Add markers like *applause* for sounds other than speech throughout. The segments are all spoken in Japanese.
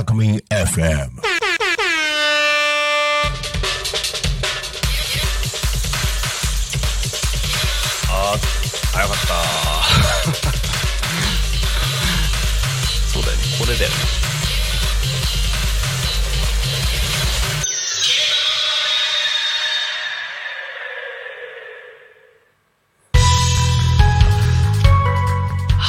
Alchemy FM. あー早かったそうだよねこれだよね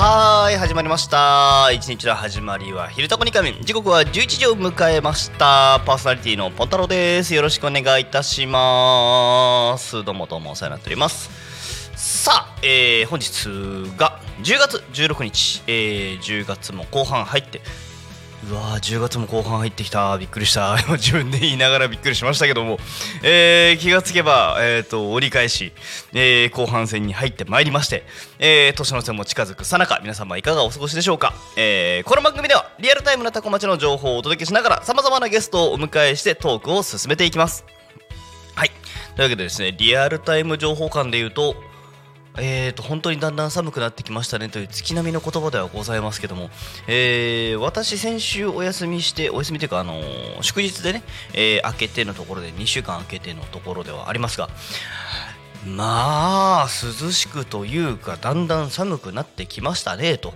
はーい始まりました。一日の始まりは昼タコにかみ時刻は11時を迎えました。パーソナリティのポンタロです。よろしくお願いいたします。どうもどうもお世話になっております。さあ、えー本日が10月16日、えー10月も後半入ってうわー10月も後半入ってきた。びっくりした。今 *laughs* 自分で言いながらびっくりしましたけども、えー気がつけば、えー、と折り返し、えー後半戦に入ってまいりまして、えー年の瀬も近づくさなか皆様いかがお過ごしでしょうか、えーこの番組ではリアルタイムなタコ町の情報をお届けしながらさまざまなゲストをお迎えしてトークを進めていきます。はい。というわけでですねリアルタイム情報館でいうとえー、と本当にだんだん寒くなってきましたねという月並みの言葉ではございますけども、えー私、先週お休みして、お休みというか、あのー祝日でね、えー明けてのところで、2週間明けてのところではありますが、まあ涼しくというかだんだん寒くなってきましたねと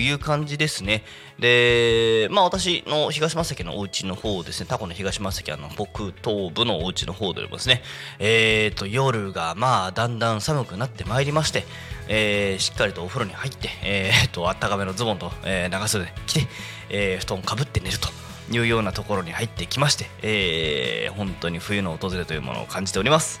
いう感じですね。でまあ私の東正関のお家の方ですね。タコの東正関あの北東部のお家の方でもですね。えー、と夜がまあだんだん寒くなってまいりましてえーしっかりとお風呂に入って、えー、とあったかめのズボンと、えー長袖着て、えー布団かぶって寝ると。いうようなところに入ってきまして、えー本当に冬の訪れというものを感じております。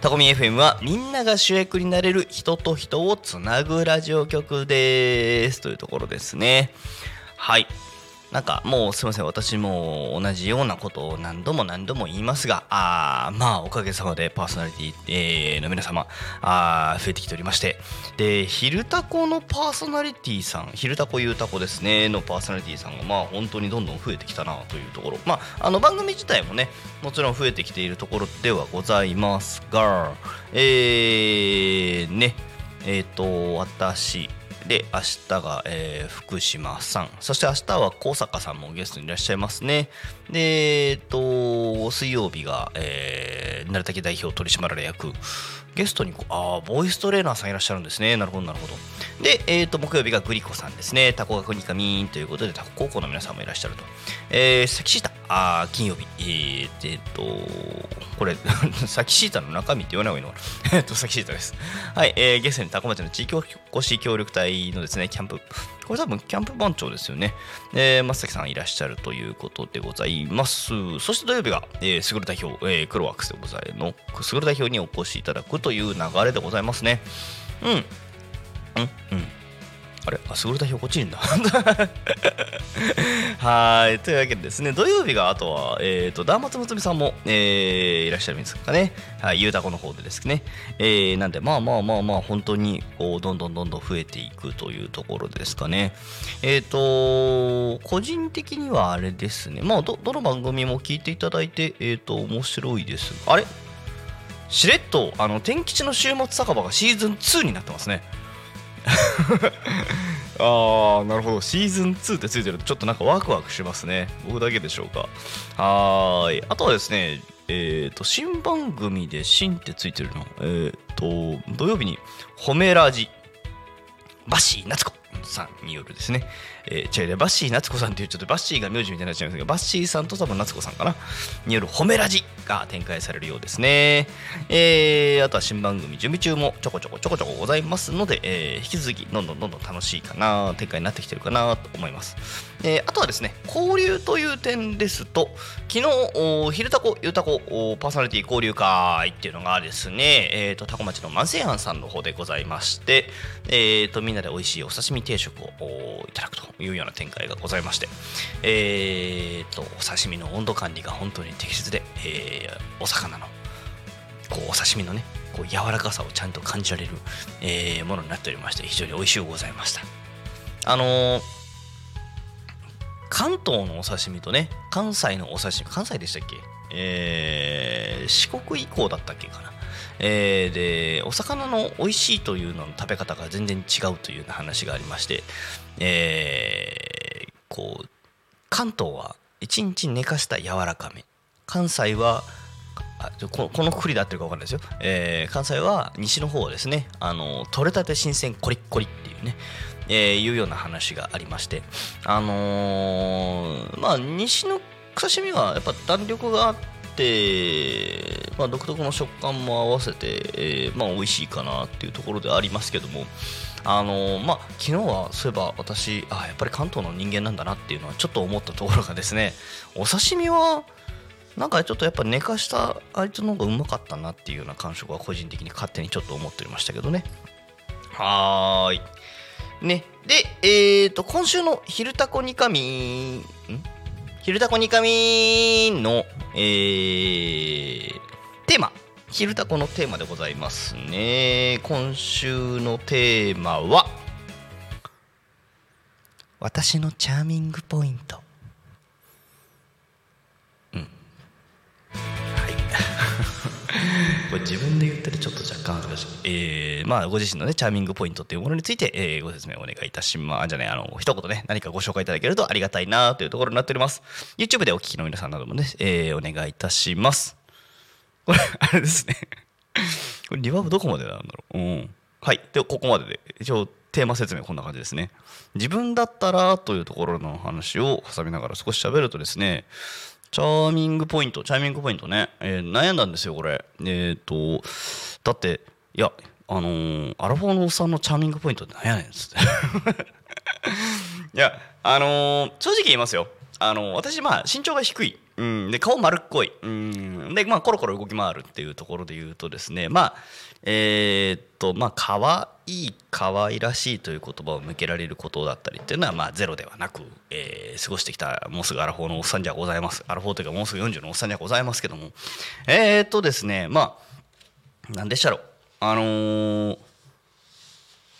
タコミ FM はみんなが主役になれる人と人をつなぐラジオ局です。というところですね。はい。なんかもうすいません。私も同じようなことを何度も何度も言いますがあまあおかげさまでパーソナリティ、えーの皆様あ増えてきておりまして。で「昼タコ」のパーソナリティさん「昼タコゆうタコ」ですねのパーソナリティさんがまあ本当にどんどん増えてきたなというところ。まああの番組自体もねもちろん増えてきているところではございますがえー、ねえっ、と私で明日が、えー福島さん。そして明日は高坂さんもゲストにいらっしゃいますね。でえっ、と水曜日が、えー、成竹代表取締役ゲストにこうあーボイストレーナーさんいらっしゃるんですね。なるほどなるほど。で、えー、と木曜日がグリコさんですね。タコ学ニカミーンということでタコ高校の皆さんもいらっしゃると。えー、サキシータ。あー金曜日。えー、えーとこれ *laughs* サキシータの中身って言わない方がいいのかな。*laughs* えっとサキシータです。はい、えー、ゲストにタコ町の地域おこし協力隊のですねキャンプこれ多分キャンプ番長ですよね。えー、松崎さんいらっしゃるということでございます。そして土曜日が、えー、スグル代表、えー、クロワックスでございのスグル代表にお越しいただくという流れでございますね。うん。うん。うん。あれあ、スグル代表こっちにいんだ。*laughs* はい。というわけでですね、土曜日があとは、えっ、と、ダーマツムツミさんも、えーいらっしゃるんですかね。はい。ゆうたこの方でですね。えーなんで、まあまあまあまあ、本当に、こう、どんどんどんどん増えていくというところですかね。えっ、と、個人的にはあれですね。まあ、ど、どの番組も聞いていただいて、えっ、と、面白いです。あれ？しれっと、あの、天吉の週末酒場がシーズン2になってますね。*laughs* ああなるほど。シーズン2ってついてるとちょっとなんかワクワクしますね。僕だけでしょうか。はーい。あとはですねえっ、と新番組で「新」ってついてるのえっ、と土曜日に「褒めラジ」バシー夏子さんによるですね、えー、違うバッシー夏子さんっていうちょっとバッシーが名字みたいになっちゃうんですけどバッシーさんと多分夏子さんかな。による褒めラジが展開されるようですね、えー、あとは新番組準備中もちょこちょこちょこちょこございますので、えー、引き続きどんどんどんどん楽しいかな展開になってきてるかなと思います、えー、あとはですね交流という点ですと昨日昼タコゆうたこパーソナリティ交流会っていうのがですね、えーと、タコ町の万世庵さんの方でございまして、えーと、みんなで美味しいお刺身定食をいただくと。というような展開がございまして、えーと、お刺身の温度管理が本当に適切で、えー、お魚のこうお刺身のねこう柔らかさをちゃんと感じられる、えー、ものになっておりまして非常に美味しゅうございました。あのー、関東のお刺身とね関西のお刺身関西でしたっけ？えー、四国以降だったっけかな？えー、でお魚の美味しいというのの食べ方が全然違うというような話がありまして、えー、こう関東は1日寝かした柔らかめ。関西はあここのくくりで合ってるか分かんないですよ、えー、関西は西の方はですねあの取れたて新鮮コリッコリっていうね、えー、いうような話がありまして。あのー、まあ西の刺身はやっぱ弾力があって、まあ、独特の食感も合わせて、えー、まあ、美味しいかなっていうところではありますけども、あのー、まあ、昨日はそういえば私あやっぱり関東の人間なんだなっていうのはちょっと思ったところがですね *laughs* お刺身はなんかちょっとやっぱ寝かしたあいつの方がうまかったなっていうような感触は個人的に勝手にちょっと思っておりましたけどね。はーい。ね。でえーと今週の「昼タコニカミ」ん？昼タコニカミの、えー、昼タコのテーマでございますね。今週のテーマは、私のチャーミングポイント。*laughs* これ自分で言ってるちょっと若干恥ずかしい、えー、まあご自身のねチャーミングポイントっていうものについて、えー、ご説明お願いいたします。じゃあねあの一言ね何かご紹介いただけるとありがたいなというところになっております。YouTube でお聞きの皆さんなどもね、えー、お願いいたします。これあれですね。これリバーブどこまでなんだろう？うん。はい。でここまでで。一応テーマ説明こんな感じですね。自分だったらというところの話を挟みながら少し喋るとですねチャーミングポイント、チャーミングポイントね、えー、悩んだんですよ、これ。えっ、ー、と、だって、いや、あのー、アラフォーのおっさんのチャーミングポイントって何やねんっつって。*laughs* いや、あのー、正直言いますよ。あの私、まあ、身長が低い。うん、で顔丸っこい、うん、で、まあ、コロコロ動き回るっていうところで言うとですねまあえー、っとまあ可愛い可愛らしいという言葉を向けられることだったりっていうのはまあゼロではなく、えー、過ごしてきたもうすぐアラフォーのおっさんじゃございます。アラフォーというかもうすぐ40のおっさんじゃございますけども。えー、っとですねまあ何でしたろう。あの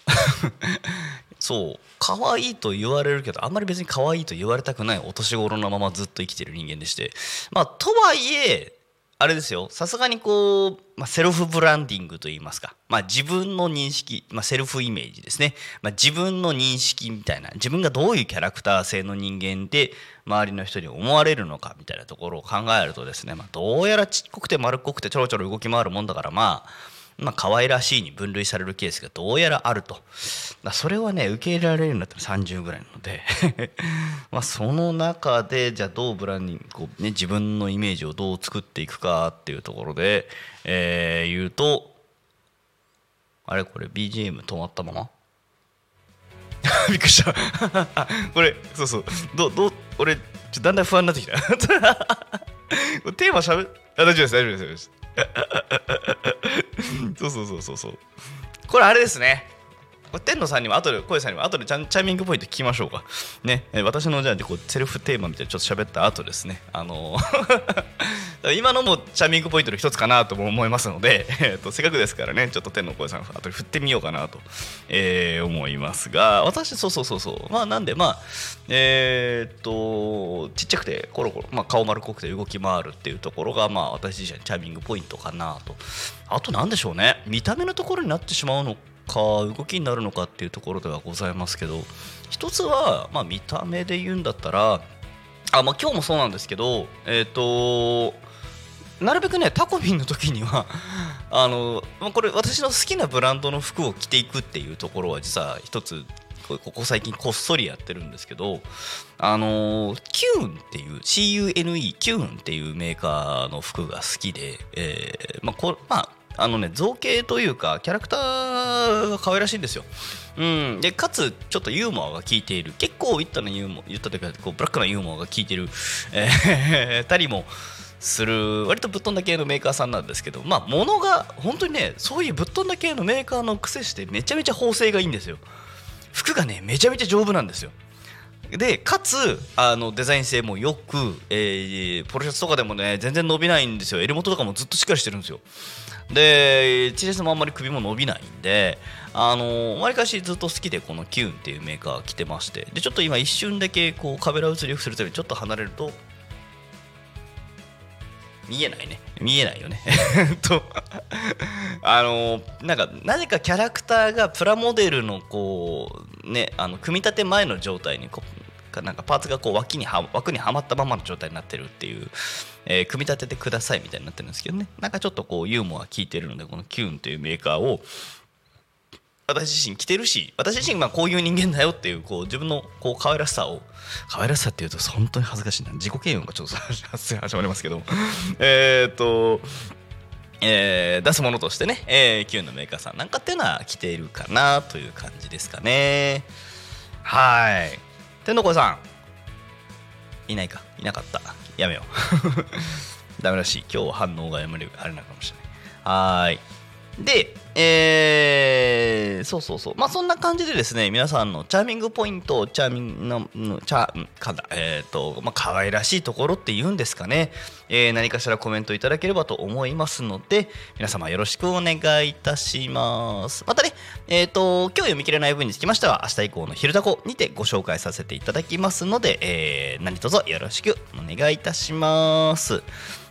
*laughs* そう。可愛いと言われるけどあんまり別に可愛いと言われたくないお年頃のままずっと生きてる人間でして。まあとはいえあれですよ。さすがにこう、まあ、セルフブランディングといいますか、まあ、自分の認識、まあ、セルフイメージですね、ま、自分の認識みたいな。自分がどういうキャラクター性の人間で周りの人に思われるのかみたいなところを考えるとですね、ま、どうやらちっこくて丸っこくてちょろちょろ動き回るもんだからまあまあ可愛らしいに分類されるケースがどうやらあると。それはね受け入れられるようになったら30ぐらいなので。*laughs* まあその中でじゃあどうブランディングこう、ね、自分のイメージをどう作っていくかっていうところで、えー、言うとあれ？これ BGM 止まったまま？*laughs* びっくりした。*laughs* これそうそう。どど俺ちょだんだん不安になってきた。テーマしゃべあ大丈夫です大丈夫です。*laughs* そうそうそうそうそう。これあれですね。天野さんにも後で声さんにも後でチャチャイミングポイント聞きましょうか。ね。私のじゃあこうセルフテーマみたいなちょっと喋った後ですね。あの *laughs* 今のもチャーミングポイントの一つかなとも思いますので、*laughs* えーと、せっかくですからねちょっと天の声さん後で振ってみようかなと、えー、思いますが私そうそうそうそう。まあなんでまあえっ、とちっちゃくてコロコロ、まあ、顔丸っこくて動き回るっていうところがまあ私自身チャーミングポイントかなと。あと何でしょうね。見た目のところになってしまうのか動きになるのかっていうところではございますけど一つは、まあ、見た目で言うんだったらあ、まあ、今日もそうなんですけどえっ、ー、となるべくねタコミンの時には *laughs* あのこれ私の好きなブランドの服を着ていくっていうところは実は一つここ最近こっそりやってるんですけどあのキューンっていう CUNE キューンっていうメーカーの服が好きで、えーまあこまああのね造形というかキャラクターが可愛らしいんですよ。うん、でかつちょっとユーモアが効いている。結構言ったのユーモ言ったというかこうブラックなユーモアが効いてる、えー、たりもする。割とぶっ飛んだ系のメーカーさんなんですけど。まあ物が本当にねそういうぶっ飛んだ系のメーカーの癖してめちゃめちゃ縫製がいいんですよ。服がねめちゃめちゃ丈夫なんですよ。でかつあのデザイン性もよく、えー、ポロシャツとかでもね全然伸びないんですよ。襟元とかもずっとしっかりしてるんですよ。で T シャツもあんまり首も伸びないんであのわりかしずっと好きでこのキューンっていうメーカー着てましてでちょっと今一瞬だけこうカメラ映りよくするためにちょっと離れると見えないね。見えないよね。*laughs* とあのなんかなぜかキャラクターがプラモデルのこうねあの組み立て前の状態にこうなんかパーツがこう脇には枠にはまったままの状態になってるっていう、えー、組み立ててくださいみたいになってるんですけどね。なんかちょっとこうユーモア効いてるのでこのキューンというメーカーを私自身着てるし私自身まあこういう人間だよっていうこう自分のこう可愛らしさを可愛らしさっていうと本当に恥ずかしいな。自己嫌悪がちょっと始まりますけど *laughs* えっとえー、出すものとしてね、えー、Q のメーカーさんなんかっていうのは着ているかなという感じですかね。はい。天の声さん。いないか。いなかった。やめよう。*laughs* ダメらしい。今日は反応がやめるあれなのかもしれない。はい。で、えー、そうそうそう。まあそんな感じでですね、皆さんのチャーミングポイント、チャーミングの、チャー、かだ、えっ、ー、と、まあ可愛らしいところって言うんですかね。えー、何かしらコメントいただければと思いますので、皆様よろしくお願いいたします。またね、えっ、ー、と、今日読み切れない分につきましては、明日以降の昼タコにてご紹介させていただきますので、えー、何卒よろしくお願いいたします。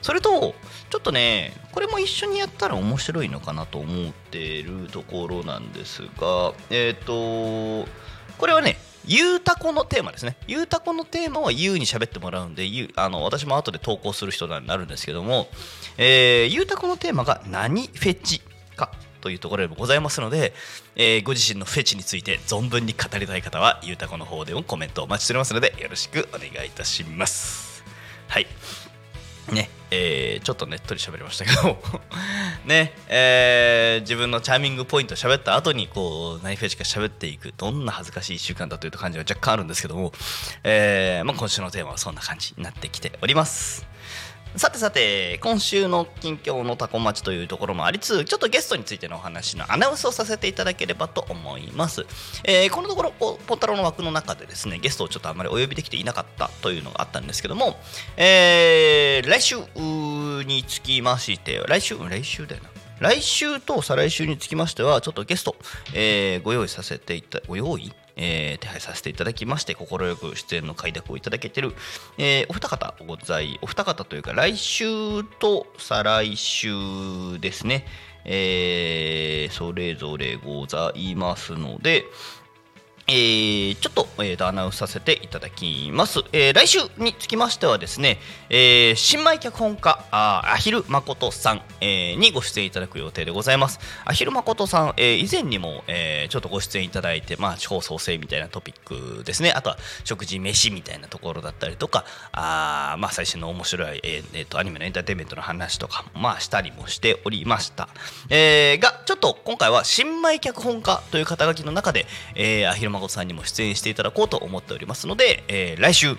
それと、ちょっとね、これも一緒にやったら面白いのかなと思っているところなんですが、えっ、ー、と、これはね、ゆうたこのテーマですね。ゆうたこのテーマはゆうに喋ってもらうんで、ゆあの私も後で投稿する人になるんですけども、えー、ゆうたこのテーマが何フェチかというところでもございますので、えー、ご自身のフェチについて存分に語りたい方は、ゆうたこの方でもコメントをお待ちしておりますので、よろしくお願いいたします。はい。ね、えー、ちょっとねっとり喋りましたけど *laughs* ね、えー、自分のチャーミングポイント喋った後にこう何フェチか喋っていくどんな恥ずかしい1週間だという感じは若干あるんですけども、えーまあ、今週のテーマはそんな感じになってきております。さてさて今週の近況のタコ町というところもありつつちょっとゲストについてのお話のアナウンスをさせていただければと思います、えー、このところポッタロの枠の中でですねゲストをちょっとあまりお呼びできていなかったというのがあったんですけども、えー、来週につきまして来週来週だよな。来週と再来週につきましてはちょっとゲスト、えー、ご用意させていたご用意えー、手配させていただきまして快く出演の快諾をいただけてる、えー、お二方ございお二方というか来週と再来週ですね、えー、それぞれございますので、えー、ちょっと,、えー、アナウンスさせていただきます、えー、来週につきましてはですね、えー、新米脚本家あアヒル誠さん、えー、にご出演いただく予定でございます。アヒル誠さん、えー、以前にも、えー、ちょっとご出演いただいて、まあ、地方創生みたいなトピックですね。あとは食事飯みたいなところだったりとかあ、まあ、最新の面白い、えーえー、とアニメのエンターテインメントの話とか、まあ、したりもしておりました、えー、がちょっと今回は新米脚本家という肩書きの中で、えー、アヒル誠さんにも出演していただこうと思っておりますので、えー、来週、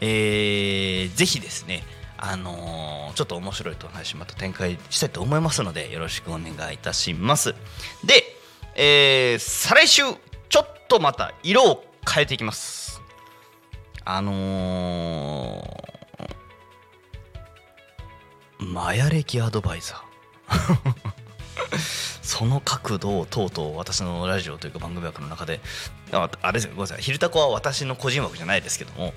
えー、ぜひですねあのー、ちょっと面白いと話また展開したいと思いますのでよろしくお願いいたします。で、えー、再来週ちょっとまた色を変えていきます。あのー、マヤ歴アドバイザー。*laughs* *laughs* その角度をとうとう私のラジオというか番組枠の中でああれですごめんなさい「昼タコ」は私の個人枠じゃないですけども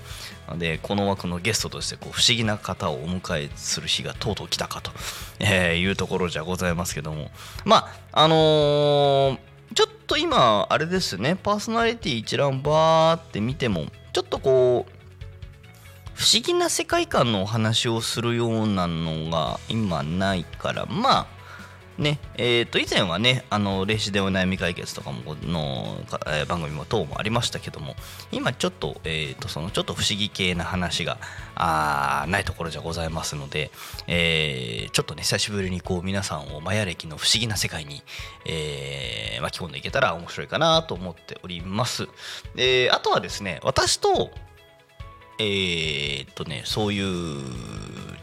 でこの枠のゲストとしてこう不思議な方をお迎えする日がとうとう来たかと、えー、いうところじゃございますけどもまああのー、ちょっと今あれですねパーソナリティ一覧バーって見てもちょっとこう不思議な世界観のお話をするようなのが今ないからまあねえー、と以前はねあの霊視でお悩み解決とかもの、えー、番組も等もありましたけども今ちょっと,、えー、とそのちょっと不思議系な話があないところじゃございますので、えー、ちょっとね久しぶりにこう皆さんをマヤ歴の不思議な世界に、えー、巻き込んでいけたら面白いかなと思っております。であとはですね私とえー、っとねそういう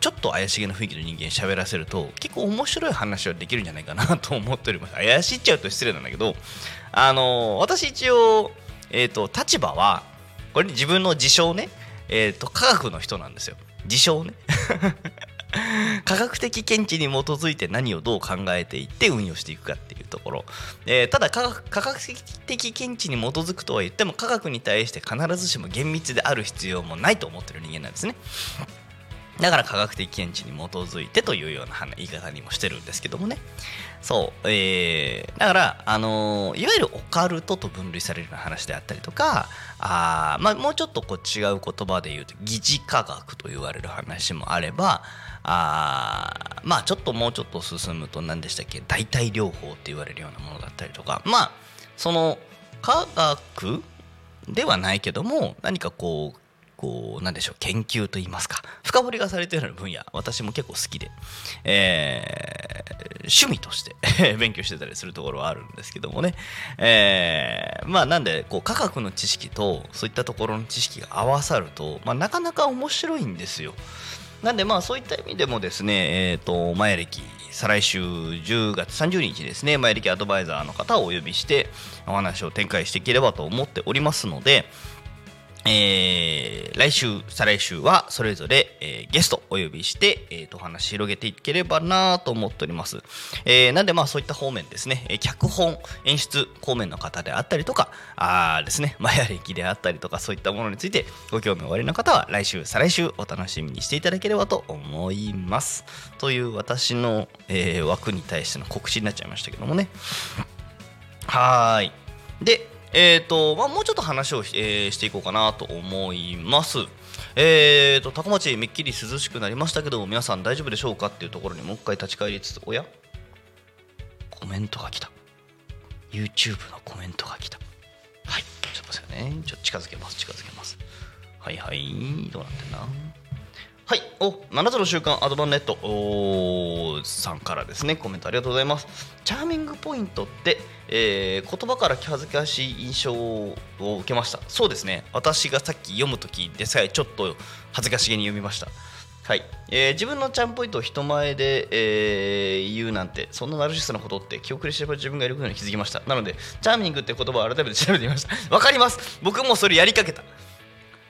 ちょっと怪しげな雰囲気の人間喋らせると結構面白い話はできるんじゃないかなと思っております。怪しっちゃうと失礼なんだけどあの私一応、えー、っと立場はこれ自分の自称ね、えー、っと科学の人なんですよ。自称ね。*laughs* 科学的見地に基づいて何をどう考えていって運用していくかっていうところ、えー、ただ科学科学的見地に基づくとは言っても科学に対して必ずしも厳密である必要もないと思ってる人間なんですね。だから科学的見地に基づいてというような言い方にもしてるんですけどもね。そう、えー、だから、あの、いわゆるオカルトと分類されるような話であったりとかあ、まあ、もうちょっとこう違う言葉で言うと疑似科学と言われる話もあればあまあちょっともうちょっと進むと何でしたっけ？代替療法って言われるようなものだったりとか。まあその科学ではないけども何かこうこうなんでしょう研究といいますか深掘りがされている分野私も結構好きで、えー、趣味として *laughs* 勉強してたりするところはあるんですけどもね、えー、まあなんでこう科学の知識とそういったところの知識が合わさると、まあ、なかなか面白いんですよ。なんでまあそういった意味でもですね、えーと、前歴再来週10月30日ですね前歴アドバイザーの方をお呼びしてお話を展開していければと思っておりますので、えー、来週、再来週はそれぞれ、えー、ゲストお呼びして、えーと、お話広げていければなと思っております。えー、なんでまあそういった方面ですね、え脚本、演出方面の方であったりとか、あですね、マヤ歴であったりとかそういったものについてご興味おありの方は来週、再来週お楽しみにしていただければと思います。という私の、え枠に対しての告知になっちゃいましたけどもね。はい。で、えーとまあ、もうちょっと話を、えー、していこうかなと思います。えーと、高町めっきり涼しくなりましたけど皆さん大丈夫でしょうかっていうところにもう一回立ち返りつつおや？コメントが来た。YouTube のコメントが来た。はい。ちょっと待ってね。ちょっと近づけます近づけます。はいはい。どうなってんなはい、お7つの習慣アドバンネット。さんからですね。コメントありがとうございます。チャーミングポイントって、えー、言葉から気恥ずかしい印象を受けました。そうですね。私がさっき読む時でさえちょっと恥ずかしげに読みました。はい、えー、自分のチャームポイントを人前で、えー、言うなんてそんなナルシストなことって記憶で知れば自分がいることに気づきました。なのでチャーミングって言葉を改めて調べてみました。わかります。僕もそれやりかけた。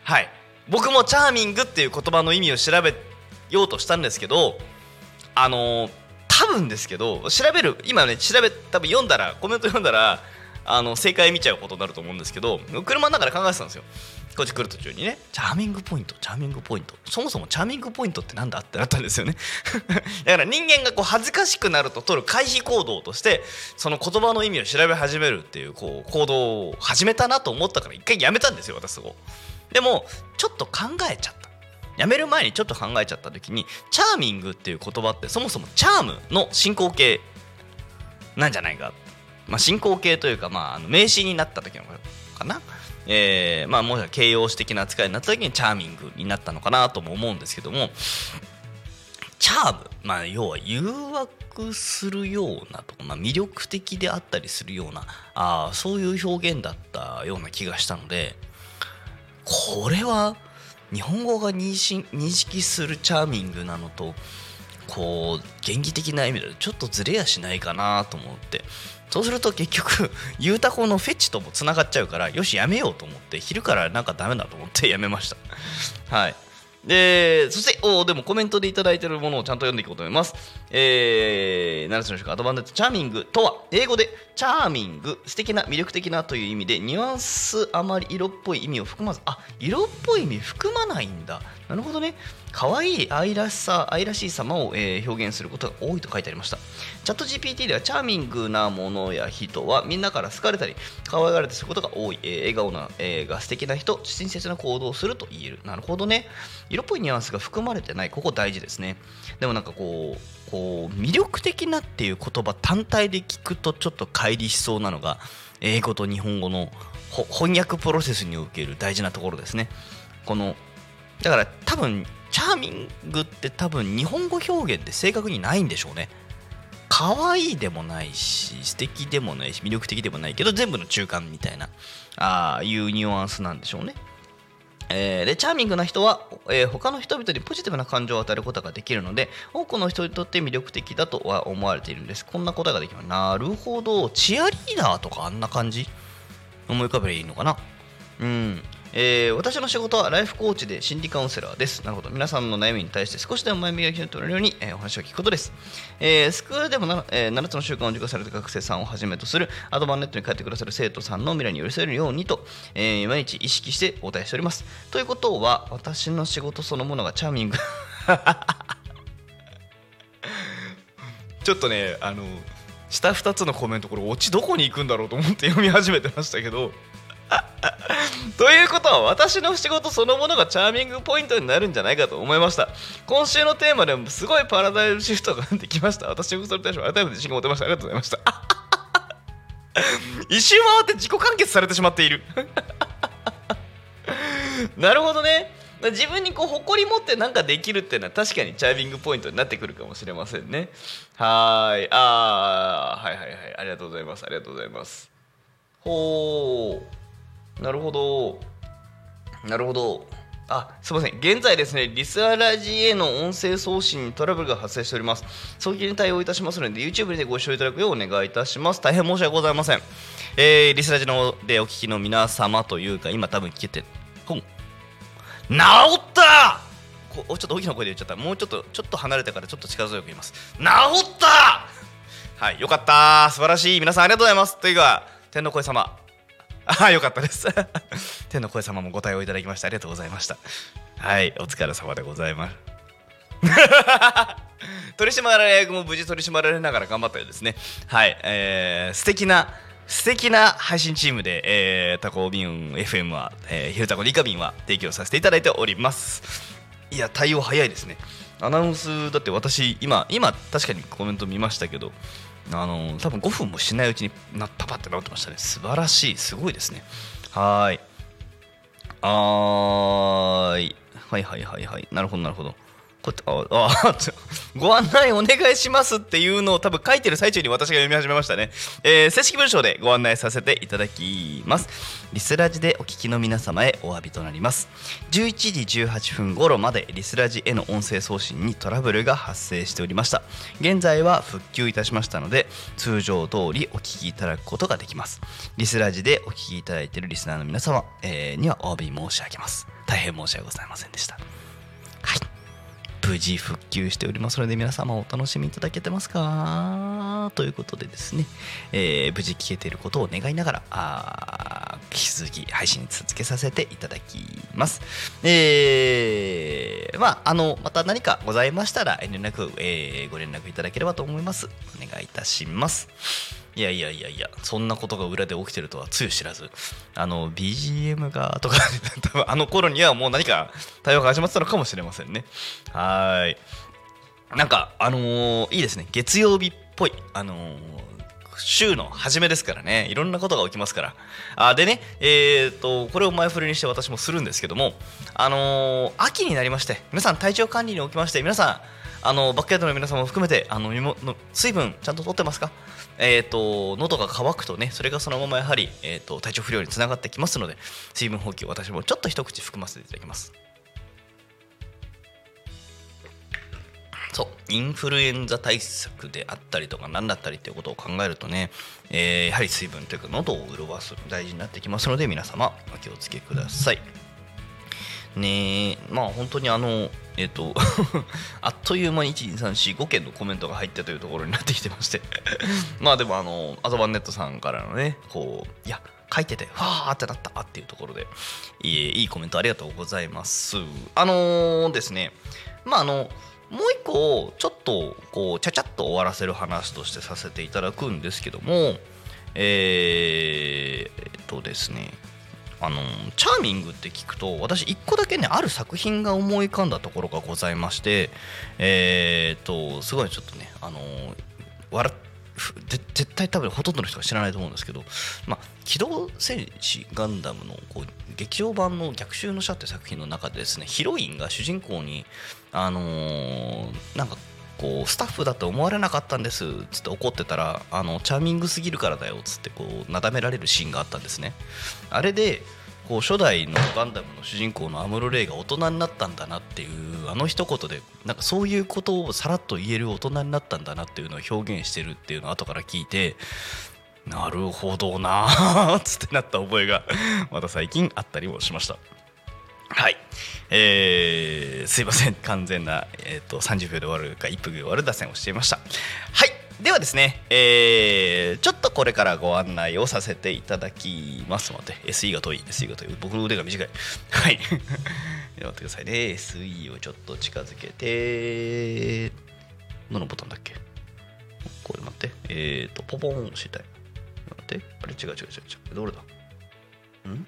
はい。僕もチャーミングっていう言葉の意味を調べようとしたんですけどあの多分ですけど調べる今ね調べ多分読んだらコメント読んだらあの正解見ちゃうことになると思うんですけど車の中で考えてたんですよ。こっち来る途中にね。チャーミングポイントチャーミングポイント。そもそもチャーミングポイントってなんだってなったんですよね。*laughs* だから人間がこう恥ずかしくなると取る回避行動としてその言葉の意味を調べ始めるっていうこう行動を始めたなと思ったから一回やめたんですよ私そこ。でもちょっと考えちゃった。やめる前にちょっと考えちゃった時にチャーミングっていう言葉ってそもそもチャームの進行形なんじゃないか、まあ、進行形というか、まあ、あの名詞になった時のかな、えー、まあもし形容詞的な扱いになった時にチャーミングになったのかなとも思うんですけども。チャーム、まあ、要は誘惑するようなとか、まあ、魅力的であったりするようなあそういう表現だったような気がしたので。これは日本語が認識するチャーミングなのとこう原理的な意味でちょっとずれやしないかなと思って。そうすると結局 *laughs* ゆうたこのフェチともつながっちゃうからよしやめようと思って昼からなんかダメだと思ってやめました。はい。で、そして、おでもコメントでいただいているものをちゃんと読んでいこうと思います。えー、ナルスのアドバンテージチャーミングとは、英語でチャーミング、素敵な、魅力的なという意味で、ニュアンスあまり色っぽい意味を含まず、あ、色っぽい意味含まないんだ。なるほどね。可愛い愛らしさ愛らしい様を、えー表現することが多いと書いてありました。チャット GPT ではチャーミングなものや人はみんなから好かれたり可愛がられたりすることが多い、え笑顔な、えーが素敵な人親切な行動をすると言える。なるほどね。色っぽいニュアンスが含まれてない。ここ大事ですね。でもなんかこうこう魅力的なっていう言葉単体で聞くとちょっと乖離しそうなのが英語と日本語の翻訳プロセスにおける大事なところですね。このだから多分チャーミングって多分日本語表現って正確にないんでしょうね。可愛いでもないし素敵でもないし魅力的でもないけど全部の中間みたいなああいうニュアンスなんでしょうね。えーでチャーミングな人は、えー他の人々にポジティブな感情を与えることができるので多くの人にとって魅力的だとは思われているんです。こんな答えができます。なるほど。チアリーダーとかあんな感じ？思い浮かべればいいのかな？うん。えー私の仕事はライフコーチで心理カウンセラーです。なるほど。皆さんの悩みに対して少しでも前磨きに取れるように、えーお話を聞くことです。えースクールでもな、えー7つの習慣を授業された学生さんをはじめとするアドバンネットに帰ってくださる生徒さんの未来に寄り添えるようにと、えー毎日意識してお答えしております。ということは、私の仕事そのものがチャーミング。*laughs* ちょっとね、あの、下2つのコメント、これ、オチどこに行くんだろうと思って読み始めてましたけど、*laughs* ということは私の仕事そのものがチャーミングポイントになるんじゃないかと思いました。今週のテーマでもすごいパラダイムシフトが出てきました。私もそれに対して改めて自信を持てました。ありがとうございました。*laughs* 一周回って自己完結されてしまっている。*laughs* なるほどね。自分にこう誇り持ってなんかできるっていうのは確かにチャーミングポイントになってくるかもしれませんね。はーい。あーはいはいはい。ありがとうございます。ありがとうございます。ほうなるほど。なるほど。あすみません。現在ですねリスアラジへの音声送信にトラブルが発生しております。早期に対応いたしますので YouTube でご視聴いただくようお願いいたします。大変申し訳ございません、えーリスラジのでお聞きの皆様というか今多分聞けてほん。治った！こちょっと大きな声で言っちゃった。もうちょっとちょっと離れてからちょっと力強く言います。治った！はいよかった。素晴らしい。皆さんありがとうございます。というか天の声様。ああよかったです。*laughs* 天の声様もご対応いただきましてありがとうございました。はいお疲れ様でございます。*laughs* 取締役も無事取り締まられながら頑張ったようですね。はいえー、素敵な素敵な配信チームで、えー、タコビン FM は、えー、ヒルタコリカビンは提供させていただいております。いや対応早いですね。アナウンスだって私今今確かにコメント見ましたけどあの多分5分もしないうちになパパってなってましたね。素晴らしい。すごいですね。はい。あーい。はいはいはいはい。なるほどなるほど。こうやってあ *laughs* ご案内お願いしますっていうのを多分書いてる最中に私が読み始めましたね、えー正式文章でご案内させていただきます。リスラジでお聞きの皆様へお詫びとなります。11時18分頃までリスラジへの音声送信にトラブルが発生しておりました。現在は復旧いたしましたので通常通りお聞きいただくことができます。リスラジでお聞きいただいているリスナーの皆様、えーにはお詫び申し上げます。大変申し訳ございませんでした。はい。無事復旧しておりますので皆様お楽しみいただけてますか？ということでですね、えー無事聞けていることを願いながらあ引き続き配信続けさせていただきます。えーまああのまた何かございましたら遠慮なく、えーご連絡いただければと思います。お願いいたします。いやいやいやいやそんなことが裏で起きてるとはつゆ知らず。あの BGM がとか *laughs* 多分あの頃にはもう何か対応が始まってたのかもしれませんね。はーい。なんかあのーいいですね。月曜日っぽい。あのー週の初めですからね。いろんなことが起きますから。あでねえー、とこれを前振りにして私もするんですけどもあのー秋になりまして皆さん体調管理におきまして皆さんあのバックヤードの皆さんも含めてあの身もの水分ちゃんととってますか？えー、と喉が渇くとねそれがそのままやはり、えー、と体調不良につながってきますので水分補給私もちょっと一口含ませていただきます。そうインフルエンザ対策であったりとか何だったりっていうことを考えるとね、えーやはり水分というか喉を潤す大事になってきますので皆様お気をつけください。ねまあ本当にあのえっ、と *laughs* あっという間に12345件のコメントが入ってというところになってきてまして。*laughs* まあでもあのアドバンネットさんからのねこういや書いててわーってなったっていうところでいいいいコメントありがとうございます。あのー、ですね。まああのもう一個ちょっとこうちゃちゃっと終わらせる話としてさせていただくんですけどもえー、えっとですね。あのチャーミングって聞くと私一個だけねある作品が思い浮かんだところがございましてえー、っとすごいちょっとねあの笑絶対多分ほとんどの人が知らないと思うんですけど「まあ、機動戦士ガンダムの」こう劇場版の「逆襲の車」って作品の中でですねヒロインが主人公にあのー、なんかこうスタッフだと思われなかったんですっつって怒ってたらあのチャーミングすぎるからだよっつってこうなだめられるシーンがあったんですねあれでこう初代のガンダムの主人公のアムロ・レイが大人になったんだなっていうあの一言でなんかそういうことをさらっと言える大人になったんだなっていうのを表現してるっていうのを後から聞いてなるほどなーっつってなった覚えがまた最近あったりもしました。はい、えー、すいません。*laughs* 完全な、えーと、30秒で終わるか1分で終わる脱線をしていました。はい。ではですね、えー、ちょっとこれからご案内をさせていただきますので SE が遠い。SE が遠い。僕の腕が短い。はい。*laughs* 待ってくださいね。SE をちょっと近づけてどのボタンだっけ？これ待って。えっ、ー、とポポン押したい。待って。あれ違う違う違う違う。どれだ？ん？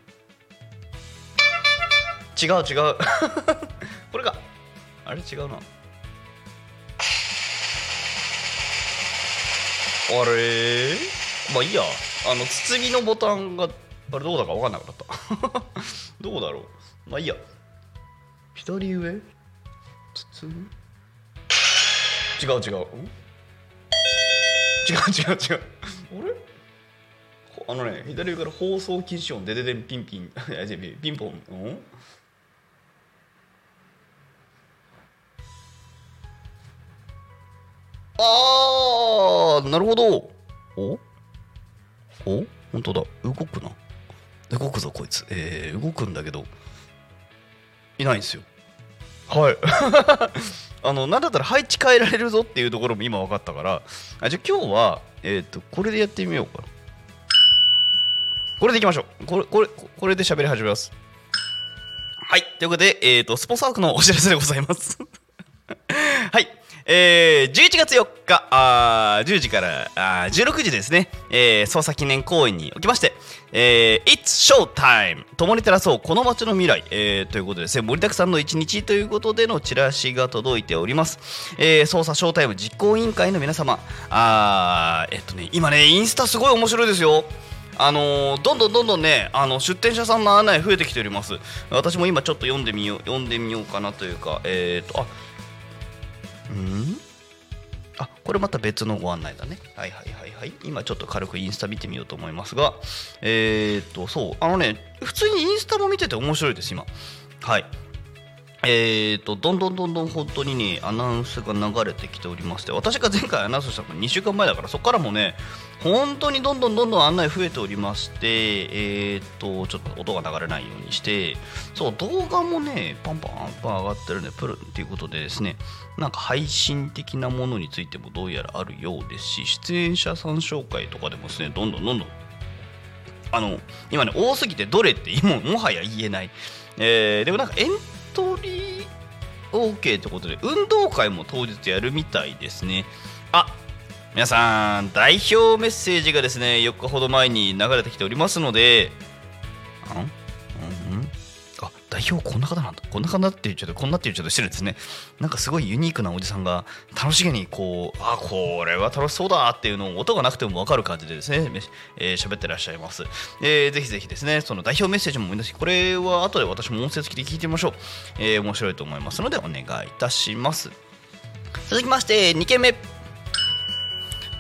違う違う。*laughs* これか。あれ違うな。あれ？まあいいや。あの包みのボタンがあれどうだか分かんなくなった。*laughs* どうだろう。まあいいや。左上？包む違う違う。違う違う違う。あれ？あのね左上から放送禁止音でででんピンピン *laughs* ピンポン。うん？あーなるほど。お？お？本当だ。動くな。動くぞこいつ。えー、動くんだけどいないんですよ。はい。*laughs* あのなんだったら配置変えられるぞっていうところも今分かったから。あじゃあ今日はえっ、ー、とこれでやってみようか。これでいきましょう。これこれこれで喋り始めます。はい。ということでえっ、ー、とスポンサー枠のお知らせでございます。*laughs* はいえー、11月4日あ10時からあ16時ですね、えー、捜査記念公演におきまして、えー、It's Showtime! 共に照らそうこの街の未来、えー、ということでですね盛りだくさんの一日ということでのチラシが届いております、えー、捜査ショータイム実行委員会の皆様。あえっとね今ねインスタすごい面白いですよ。あのー、どんどんどんどんねあの出店者さんの案内増えてきております。私も今ちょっと読んでみよう読んでみようかなというかえっ、とあん？あこれまた別のご案内だね。はいはいはいはい。今ちょっと軽くインスタ見てみようと思いますが。えー、っとそう。あのね普通にインスタも見てて面白いです今。はい。えーと、どんどんどんどん本当にね、アナウンスが流れてきておりまして、私が前回アナウンスしたの2週間前だから、そこからもね、本当にどんどんどんどん案内増えておりまして、えーと、ちょっと音が流れないようにして、そう、動画もね、パンパンパン上がってるね、プルンっていうことでですね、なんか配信的なものについてもどうやらあるようですし、出演者さん紹介とかでもですね、どんどんどんどん、あの、今ね、多すぎてどれってももはや言えない。えー、でもなんかエントリー OK ってことで運動会も当日やるみたいですねあ皆さん代表メッセージがですね4日ほど前に流れてきておりますのでん、うん、代表こんな方なんだ。こんな方って言っちゃうとこんなって言っちゃうと失礼ですね。なんかすごいユニークなおじさんが楽しげにこうあこれは楽しそうだっていうのを音がなくても分かる感じでですね喋、えー、ってらっしゃいます、えー、ぜひぜひですねその代表メッセージも見出しこれは後で私も音声付きで聞いてみましょう、えー、面白いと思いますのでお願いいたします。続きまして2件目。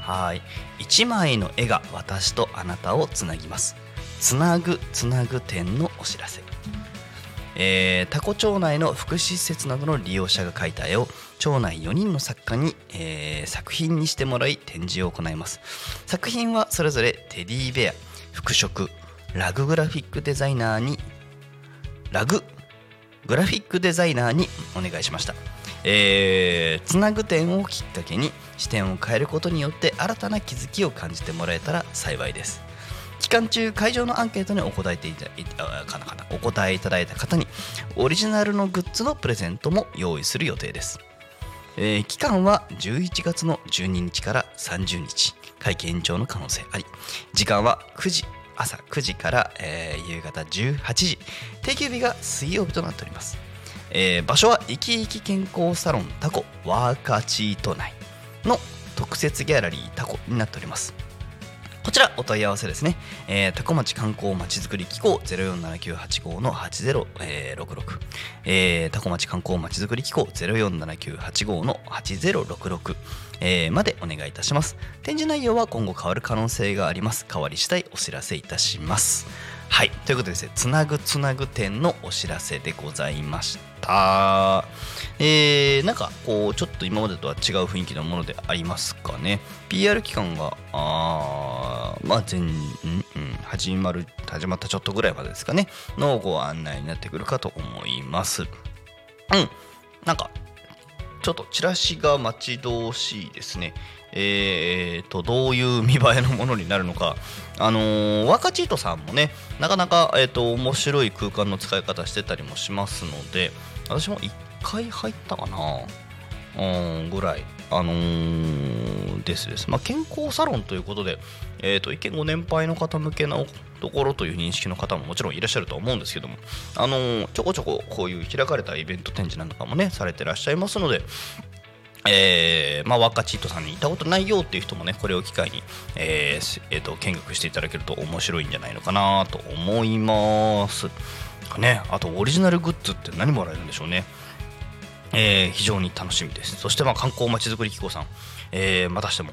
はい。1枚の絵が私とあなたをつなぎます。つなぐつなぐ点のお知らせ。えー、タコ町内の福祉施設などの利用者が描いた絵を町内4人の作家に、えー、作品にしてもらい展示を行います。作品はそれぞれテディベア服飾ラググラフィックデザイナーにラググラフィックデザイナーにお願いしました。えー、つなぐ点をきっかけに視点を変えることによって新たな気づきを感じてもらえたら幸いです。企間中会場のアンケートにお答えいたかなかなお答えいただいた方にオリジナルのグッズのプレゼントも用意する予定です、えー期間は11月の12日から30日会期延長の可能性あり。時間は9時朝9時から、えー夕方18時。定休日が水曜日となっております、えー場所は生き生き健康サロンタコワーカーチート内の特設ギャラリータコになっております。こちらお問い合わせですね、えー、タコ町観光まちづくり機構047985の8066、えー、タコ町観光まちづくり機構047985の8066、えーまでお願いいたします。展示内容は今後変わる可能性があります。変わり次第お知らせいたします。はい。ということでですねつなぐつなぐ展のお知らせでございました。たえー、なんかこうちょっと今までとは違う雰囲気のものでありますかね。PR 期間があまあ前、うんうん、始まる始まったちょっとぐらいまでですかね。のご案内になってくるかと思います。うん。なんかちょっとチラシが待ち遠しいですね。えー、とどういう見栄えのものになるのか、あのー、若チートさんもねなかなか、えー、と面白い空間の使い方してたりもしますので私も1回入ったかな、うん、ぐらい、あのーですです、まあ、健康サロンということで、えー、と一見ご年配の方向けのところという認識の方ももちろんいらっしゃると思うんですけども、あのーちょこちょここういう開かれたイベント展示なんかもねされてらっしゃいますのでえーまあ、若チートさんに行ったことないよっていう人もねこれを機会に、えーえーと見学していただけると面白いんじゃないのかなと思います。ね、あとオリジナルグッズって何もらえるんでしょうね。えー非常に楽しみです。そしてまあ観光まちづくり機構さん、えーまたしても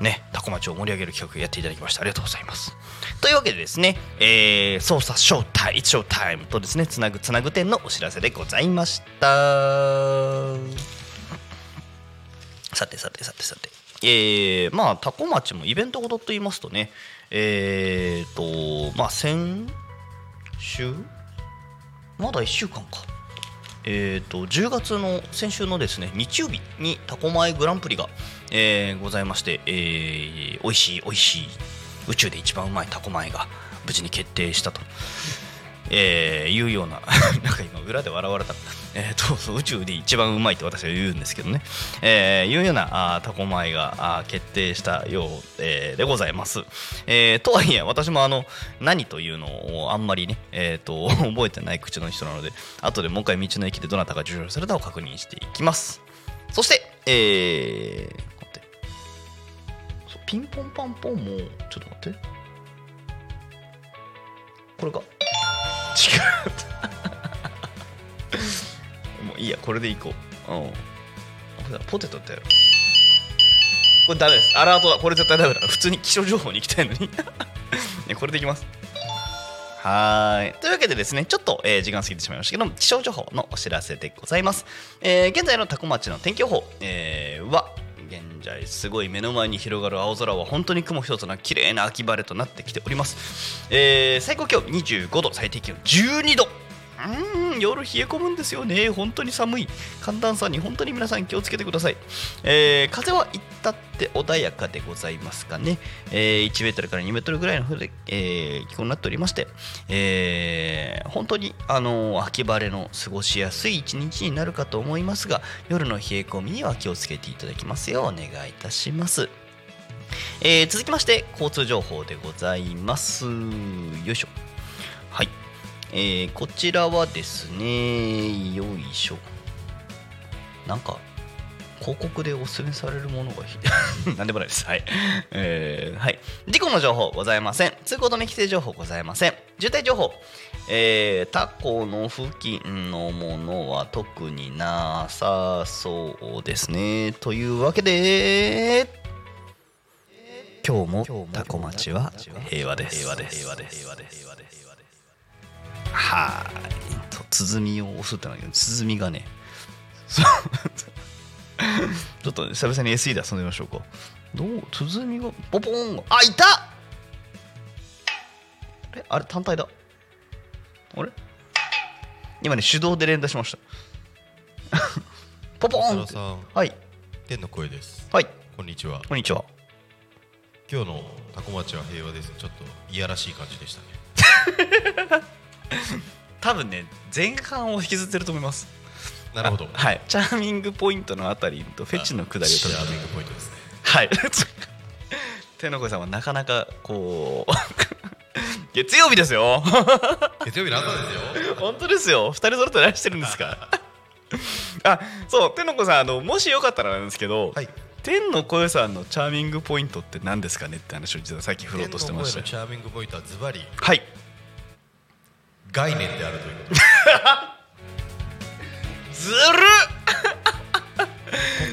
ね、タコ町を盛り上げる企画やっていただきましてありがとうございます。というわけでですね、えー、操作ショータイム、ショータイムとですね、つなぐつなぐ展のお知らせでございました。さてさてさてさて、えー、まあタコ町もイベントごとと言いますとね、えーと、まあ先週まだ1週間か。えー、と10月の先週のですね日曜日にタコマイグランプリが、えーございまして、えー、美味しい美味しい宇宙で一番うまいタコマイが無事に決定したと、えーいうような *laughs* なんか今裏で笑われた、えーとそう宇宙で一番うまいって私は言うんですけどね、えーいうようなあタコマイがあ決定したよう、えーでございます、えーとはいえ私もあの何というのをあんまりね、えー、と *laughs* 覚えてない口の人なので後でもう一回道の駅でどなたが受賞されたを確認していきます。そしてえー、待って。ピンポンパンポンもちょっと待って。これか。違う。*laughs* もういいやこれでいこう。うん。ポテトってやる。これダメです。アラートだ。これ絶対ダメだ。普通に気象情報に行きたいのに。*laughs* ねこれでいきます。はい。というわけでですね、ちょっと、えー時間過ぎてしまいましたけども、気象情報のお知らせでございます。えー現在のタコ町の天気予報、えーは、現在すごい目の前に広がる青空は本当に雲一つな綺麗な秋晴れとなってきております。えー最高気温25度、最低気温12度。うん夜冷え込むんですよね。本当に寒い。寒暖差に本当に皆さん気をつけてください、えー風は至ったって穏やかでございますかね、えー1メートルから2メートルぐらいの風で、えー気候になっておりまして、えー本当に、あのー秋晴れの過ごしやすい一日になるかと思いますが夜の冷え込みには気をつけていただきますようお願いいたします。えー続きまして交通情報でございます。よいしょ。えーこちらはですねよいしょ。なんか広告でおすすめされるものがひ *laughs* なんでもないです。はい、えーはい。事故の情報ございません。通行止め規制情報ございません。渋滞情報。えータコの付近のものは特になさそうですね。というわけで今日もタコ町は平和です。平和です。平和です。平和です。はーい。と鼓を押すってのは鼓がね *laughs* ちょっと久々に SE で遊んでみましょうか。どう鼓がポポーン。があいた！あれ？あれ？単体だ。あれ？今ね手動で連打しました。*laughs* ポポーン！はい。天の声です。はい。こんにちは。こんにちは。今日のタコ町は平和です。ちょっといやらしい感じでしたね *laughs* 多分ね前半を引きずってると思います。なるほど。あはい。チャーミングポイントのあたりとフェチのくだり。をチャーミングポイントですね。はい。*laughs* 天の声さんはなかなかこう *laughs* 月曜日ですよ。月曜日の朝ですよ。本当ですよ。二人揃って何してるんですか？*laughs* あそう天の声さんあのもしよかったらなんですけど、はい。天の声さんのチャーミングポイントって何ですかねって話を実はさっき振ろうとしてました。チャーミングポイントはズバリ。はい概念であるということ。*laughs* ずる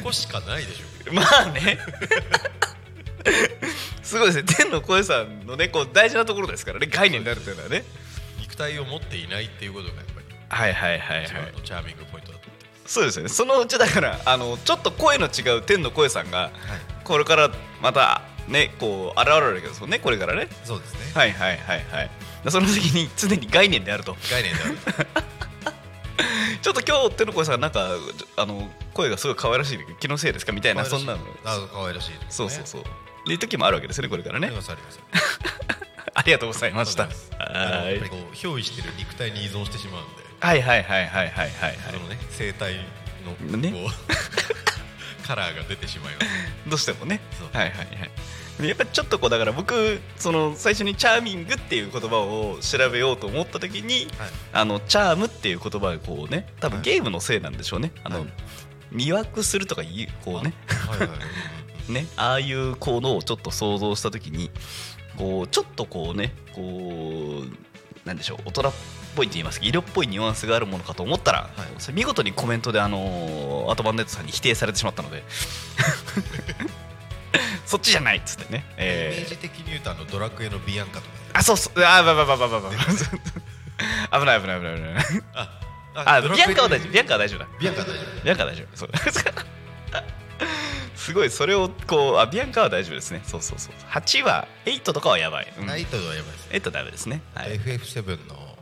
ここしかないでしょ。っまあね。すごいですね。天の声さんのねこう大事なところですからね。概念になるというのはね。肉体を持っていないっていうことがやっぱり。はいはいはいはい。一番のチャーミングポイントだと。思ってそうですよね。そのうちだからあのちょっと声の違う天の声さんがこれからまたねこう現れるわけですもんねこれからね。そうですね。はいはいはいはいその時に常に概念であると。概念である *laughs* ちょっと今日天の声さんなんかあの声がすごい可愛らしい気のせいですか？みたいなそんなの。あ可愛らしいね。そうそうそう。っていう時もあるわけですよねこれからね。*laughs* ありがとうございました。はい。やっぱりこう憑依してる肉体に依存してしまうんで。はいはいはいはいはいはいそのね生体のね。こう *laughs* カラーが出てしまいます。どうしてもね。はいはいはい *laughs* やっぱりちょっとこうだから僕その最初にチャーミングっていう言葉を調べようと思った時にはい。あのチャームっていう言葉がこうね多分はい。ゲームのせいなんでしょうね。あのはい。魅惑するとかいうこう *laughs* ね。ああいう行動をちょっと想像した時にこうちょっとこうねこうなんでしょう大人っぽいと言いますか色っぽいニュアンスがあるものかと思ったら、見事にコメントであのーアトバンネットさんに否定されてしまったので *laughs* *laughs* そっちじゃないっつってね、イメえーージ的に言うとあのドラクエのビアンカとか。あそうそう。あばばばばばば *laughs* 危ない危ない危ない危ない。ああビアンカは大丈夫。ビアンカは大丈夫だ。ビアンカは大丈夫。ビアンカは大丈夫。そう。*laughs* すごい。それをこうあビアンカは大丈夫ですね。そうそうそう。8は8とかはやばい、うん、ナイトはやばいですね。8ダメですね、はい、FF7 の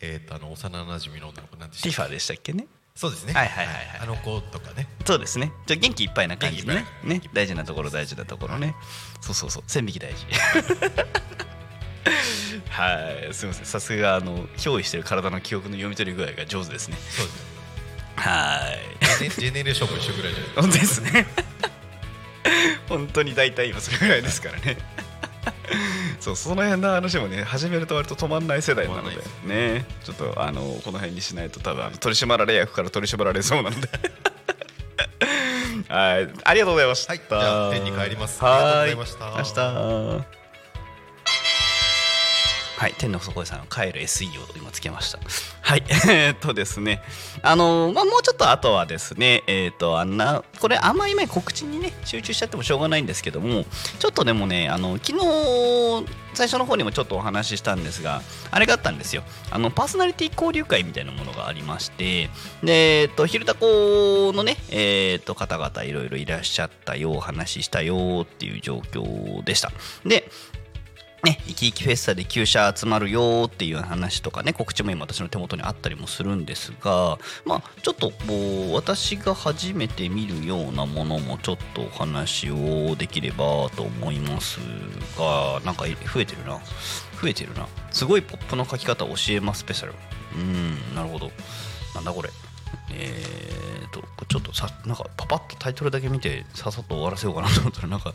えーとあの幼馴染の女の子なんでしたっけ？ティファでしたっけねそうですね。はいはいはいはい。あの子とかね。そうですね。じゃあ元気いっぱいな感じでね。ね。大事なところ大事なところね。そうそうそう。線引き大事。*laughs* はい。すみません。さすがあの憑依してる体の記憶の読み取り具合が上手ですね。そうですはい。ジェネレーションも一緒ぐらいじゃない本当ですね。本当に大体今それぐらいですからね *laughs* そうその辺の話もね始めると割と止まんない世代なので。ね。ちょっとあのこの辺にしないと多分取り締まられ役から取り締まられそうなので。*laughs* はい。ありがとうございました、はい。じゃあ天に帰ります。はい。ありがとうございました。明日はい、天の底へさんの帰る SE を今つけました。はい、*laughs* えーっとですね、あのまあ、もうちょっと後はですね、えーっと、あんな、これあんま今告知にね、集中しちゃってもしょうがないんですけども、ちょっとでもね、あの、昨日、最初の方にもちょっとお話ししたんですが、あれがあったんですよ。あの、パーソナリティ交流会みたいなものがありまして、で、えーっと、昼タコのね、えっと、方々いろいろいらっしゃったよ、お話ししたよっていう状況でした。で、ね、生き生きフェスタで旧車集まるよっていう話とかね告知も今私の手元にあったりもするんですがまあちょっとこう私が初めて見るようなものもちょっとお話をできればと思いますがなんか増えてるな。増えてるな。すごいポップの書き方教えますスペシャル。うんなるほど。なんだこれ。えーとちょっとさなんかパパッとタイトルだけ見てささっと終わらせようかなと思ったらなんか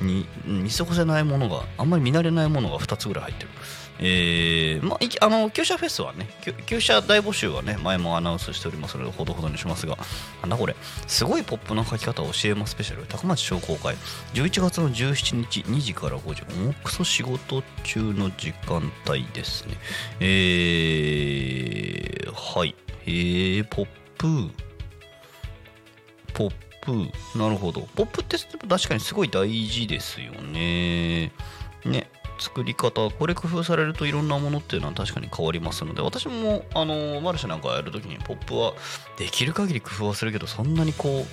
に見過ごせないものがあんまり見慣れないものが2つぐらい入ってる。えーまあ、あの旧車フェスはね旧車大募集はね前もアナウンスしておりますのでほどほどにしますがなんだこれすごいポップな書き方を教えますスペシャル。高松商工会11月の17日2時から5時重くそ仕事中の時間帯ですね。えー、はい。えー、ポッププポップなるほど。ポップって確かにすごい大事ですよね。ね。作り方。これ工夫されるといろんなものっていうのは確かに変わりますので。私もあのマルシェなんかやるときにポップはできる限り工夫はするけどそんなにこ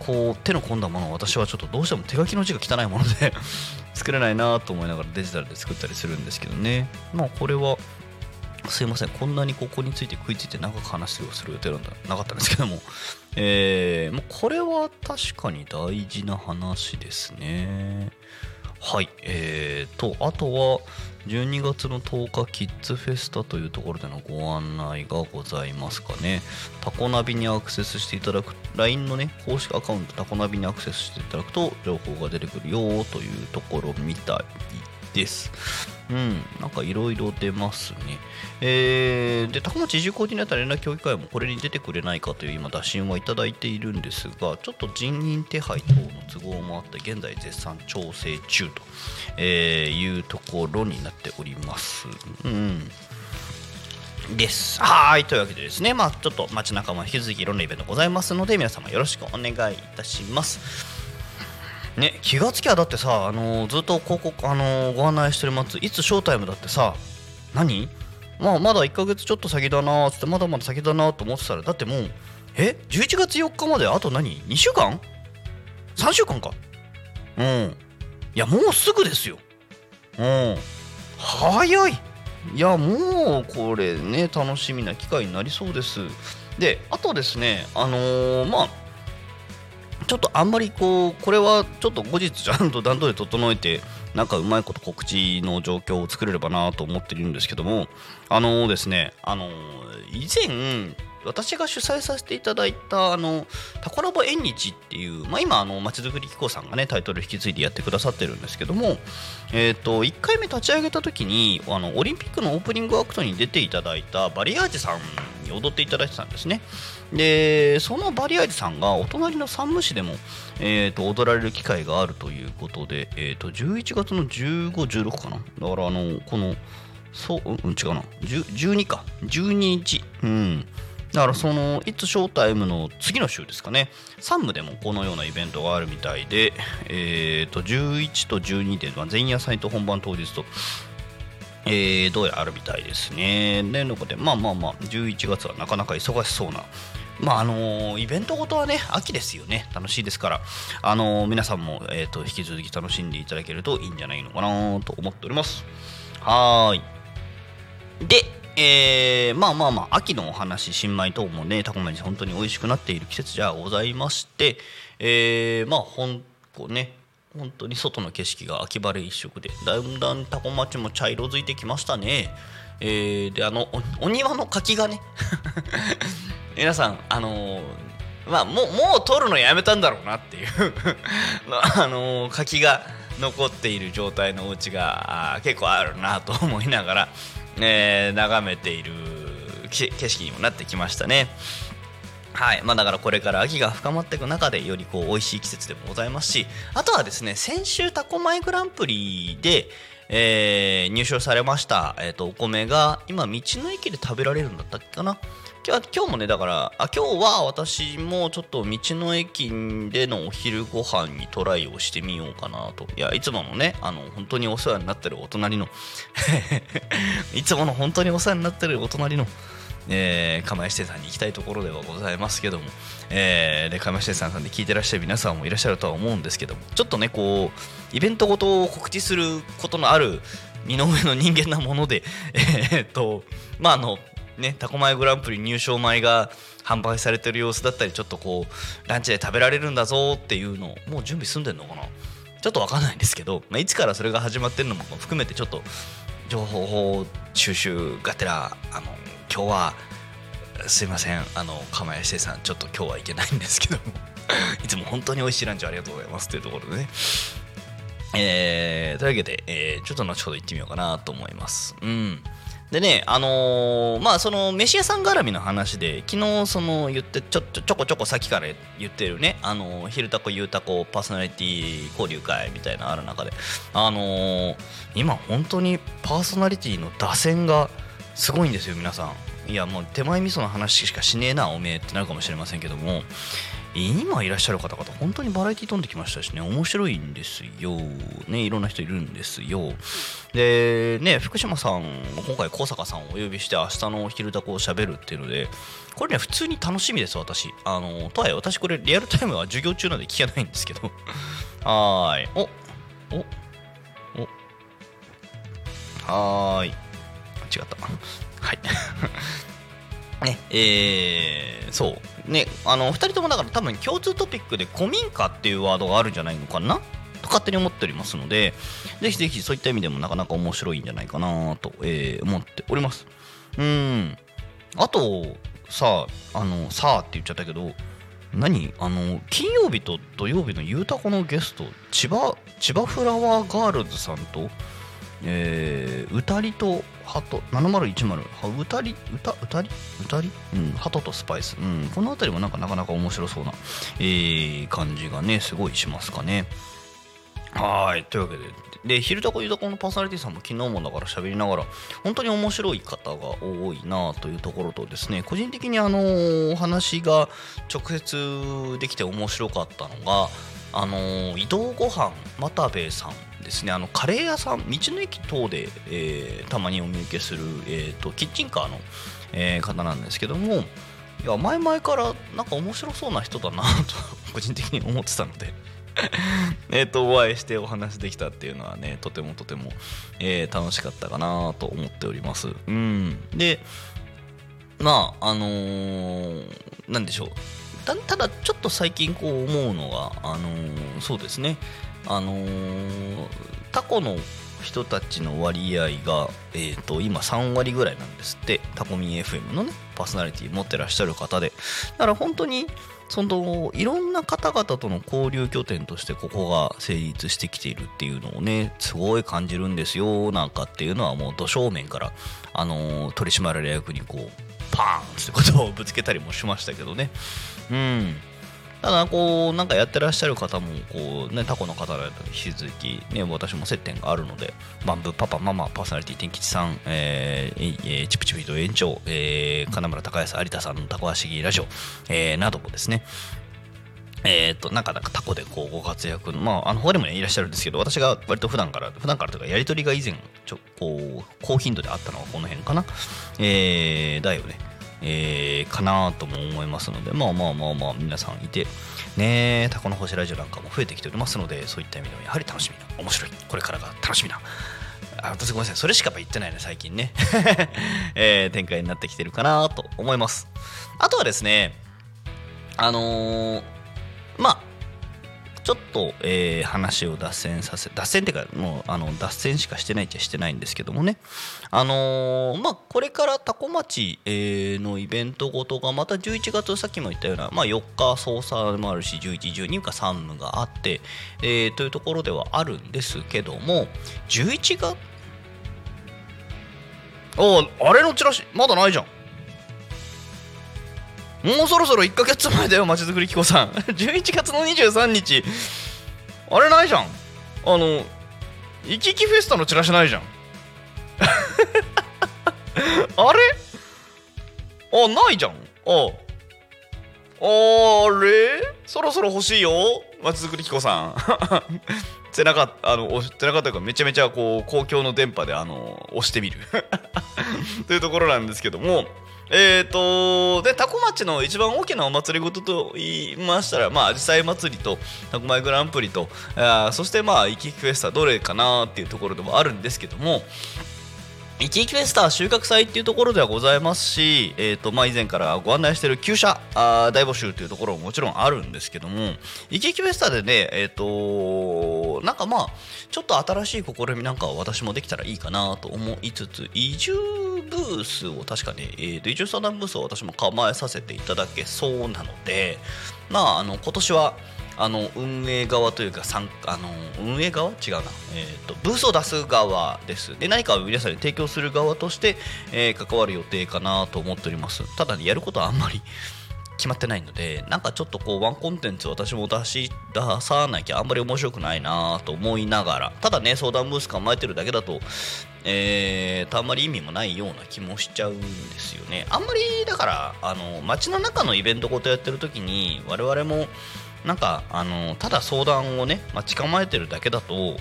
うこう手の込んだものを私はちょっとどうしても手書きの字が汚いもので *laughs* 作れないなと思いながらデジタルで作ったりするんですけどね。まあこれはすいません。こんなにここについて食いついて長く話をする予定なんだなかったんですけども、えー、もうこれは確かに大事な話ですね。はい。えーとあとは12月の10日キッズフェスタというところでのご案内がございますかね。タコナビにアクセスしていただく LINE のね公式アカウントタコナビにアクセスしていただくと情報が出てくるよというところみたいです。うん、なんかいろいろ出ますね。えー、で、高松移住コーディネーター連絡協議会もこれに出てくれないかという今打診はいただいているんですが、ちょっと人員手配等の都合もあって、現在絶賛調整中と、えいうところになっております。うん。です。はい。というわけでですね、まあちょっと街中も引き続きいろんなイベントございますので、皆様よろしくお願いいたします。ね気がつきゃだってさ、あのー、ずっと広告、あのー、ご案内してる松いつショータイムだってさ何？まあまだ1ヶ月ちょっと先だなーつってまだまだ先だなと思ってたらだってもうえ？11月4日まであと何？2週間 ?3 週間か？うん。いやもうすぐですよ。うん。早い。いやもうこれね楽しみな機会になりそうです。であとですねあのー、まあちょっとあんまりこうこれはちょっと後日ちゃんと段取り整えてなんかうまいこと告知の状況を作れればなと思ってるんですけどもあのですねあの以前私が主催させていただいたあのタコラボ縁日っていう、まあ、今あのまちづくり機構さんがねタイトル引き継いでやってくださってるんですけども、えーと、1回目立ち上げた時にあのオリンピックのオープニングアクトに出ていただいたバリアージさん踊っていただいてたんですね。でそのバリアージさんがお隣の山武市でも、えーと、踊られる機会があるということで、えーと、11月の15、16かな。だからあのこのそう、うん、違うな。12か。12日。うん。だからその「いつショータイム」の次の週ですかね。3部でもこのようなイベントがあるみたいで、えー、と11と12で、まあ、前夜祭と本番当日とえー、どうやらあるみたいですね。で、ので、まあまあまあ、11月はなかなか忙しそうな。まああの、イベントごとはね、秋ですよね。楽しいですから、あの、皆さんも、えーと、引き続き楽しんでいただけるといいんじゃないのかなと思っております。はーい。で、えー、まあまあまあ、秋のお話、新米等もね、タコ米本当に美味しくなっている季節じゃございまして、えー、まあ、ほんこうね、本当に外の景色が秋晴れ一色でだんだんタコ町も茶色づいてきましたねえー、であのお庭の柿がね *laughs* 皆さんあのー、まあもうもう取るのやめたんだろうなっていう *laughs* あのー、柿が残っている状態のお家が結構あるなと思いながら、えー、眺めている景色にもなってきましたね。はい。まあ、だからこれから秋が深まっていく中でよりこう美味しい季節でもございますしあとはですね先週タコマイグランプリで、えー、入賞されました、えーと、お米が今道の駅で食べられるんだったっけかな？今日今日もねだからあ今日は私もちょっと道の駅でのお昼ご飯にトライをしてみようかなと。いやいつものねあの本当にお世話になってるお隣の *laughs* いつもの本当にお世話になってるお隣のえー、釜石店さんに行きたいところではございますけども、えー、で釜石店さんで聞いてらっしゃる皆さんもいらっしゃるとは思うんですけどもちょっとねこうイベントごとを告知することのある身の上の人間なもので *laughs* え、っとまああのねタコマイグランプリ入賞米が販売されてる様子だったりちょっとこうランチで食べられるんだぞっていうのもう準備済んでんのかな？ちょっと分かんないんですけど、*laughs* まあ、いつからそれが始まってるのも含めてちょっと情報収集がてらあの今日はすいませんあの釜谷さんちょっと今日はいけないんですけども。*laughs* いつも本当に美味しいランチありがとうございますというところでね。えー、というわけで、えー、ちょっと後ほど行ってみようかなと思います。うん。でね、あのー、まあ、その、飯屋さん絡みの話で、昨日、その、言って、ちょ、ちょ、ちょこちょこ先から言ってるね、あのー、昼タコ、ゆうたこ、パーソナリティ交流会みたいなある中で、あのー、今、本当にパーソナリティの打線がすごいんですよ、皆さん。いや、もう手前味噌の話しかしねえな、おめえってなるかもしれませんけども、今いらっしゃる方々本当にバラエティ飛んできましたしね。面白いんですよね。いろんな人いるんですよ。でね福島さん今回高坂さんをお呼びして明日の昼だこをしゃべるっていうのでこれね普通に楽しみです私。あのとはいえ私これリアルタイムは授業中なんで聞けないんですけど。はーい。おおお。はーい。違った。はい。*laughs* ね。えー、そう。ねあの2人ともだから多分共通トピックで古民家っていうワードがあるんじゃないのかな？と勝手に思っておりますのでぜひぜひそういった意味でもなかなか面白いんじゃないかなと、えー思っております。うん。あとさあのさあって言っちゃったけど何？あの金曜日と土曜日のゆうたこのゲスト千葉千葉フラワーガールズさんとえー、うたりとハト7010はうたりうたうたり？うたり？うん。ハトとスパイス。うん。この辺りもなんかなかなか面白そうな、えー、感じがねすごいしますかね。はい。というわけでで昼タコゆたこのパーソナリティさんも昨日もだから喋りながら本当に面白い方が多いなというところとですね個人的にあのお話が直接できて面白かったのがあの移動ご飯又兵衛さんですねあのカレー屋さん道の駅等で、えーたまにお見受けする、えー、とキッチンカーの、えー方なんですけどもいや前々からなんか面白そうな人だなと *laughs* 個人的に思ってたので *laughs* えとお会いしてお話できたっていうのはねとてもとても、えー楽しかったかなと思っております。うん、でまああのーなんでしょう。たただちょっと最近こう思うのがあのーそうですね。あのータコの人たちの割合が、えー、と今3割ぐらいなんですって。タコミン FM のねパーソナリティ持ってらっしゃる方で。だから本当にそのいろんな方々との交流拠点としてここが成立してきているっていうのをねすごい感じるんですよ。なんかっていうのはもう土正面から、あのー取締役にこうパーンってことをぶつけたりもしましたけどね。うん。ただこうなんかやってらっしゃる方もこうねタコの方だと引き続きね私も接点があるのでバンブーパパママパーソナリティ天吉さん、えーえーチプチプと延長、えー金村高安有田さんのタコ足しラジオ、えーなどもですね。えー、となかなかタコでこうご活躍の、まあ、あの他にも、ね、いらっしゃるんですけど私が割と普段から普段からというかやり取りが以前ちょこう高頻度であったのはこの辺かな、えーだよね、えーかなとも思いますのでまあまあまあまあ皆さんいてねタコの星ラジオなんかも増えてきておりますのでそういった意味でもやはり楽しみな面白いこれからが楽しみなあ私ごめんなさいそれしか言ってないね最近ね、*laughs* えー展開になってきてるかなと思います。あとはですねあのーまあちょっと、えー話を脱線させ脱線っていうかもうあの脱線しかしてないっちゃしてないんですけどもね。あのーまあこれからタコ町、えーのイベントごとがまた11月さっきも言ったような、まあ、4日操作もあるし1112か3務があって、えーというところではあるんですけども11月？おうあれのチラシまだないじゃん。もうそろそろ1ヶ月前だよ、まちづくり機構さん。*laughs* 11月の23日。あれないじゃん。あの、イキキフェスタのチラシないじゃん。*laughs* あれ？あ、ないじゃん。ああれ？そろそろ欲しいよ、まちづくり機構さん。*laughs* 背中、あの、お背中というか、めちゃめちゃこう公共の電波であの押してみる。というところなんですけども、えーとでタコ町の一番大きなお祭りごとと言いましたら、まあ、アジサイ祭りとタコマイグランプリとあそしてまあイキイキフェスタどれかなっていうところでもあるんですけどもイキイキフェスタ収穫祭っていうところではございますし、えーとまあ、以前からご案内している旧車あ大募集というところももちろんあるんですけどもイキイキフェスタでねえっ、となんかまあちょっと新しい試みなんかは私もできたらいいかなと思いつつ移住ブースを確かに、えーと移住相談ブースを私も構えさせていただけそうなのでまああの今年はあの運営側というかあの運営側？違うな、えー、とブースを出す側です。で何かを皆さんに提供する側として、えー関わる予定かなと思っております。ただ、ね、やることはあんまり *laughs* 決まってないのでなんかちょっとこうワンコンテンツ私も出し出さなきゃあんまり面白くないなと思いながら。ただね相談ブース構えてるだけだとえーとあんまり意味もないような気もしちゃうんですよね。あんまりだからあの街の中のイベントごとやってる時に我々もなんかあのただ相談をね待ち構えてるだけだと、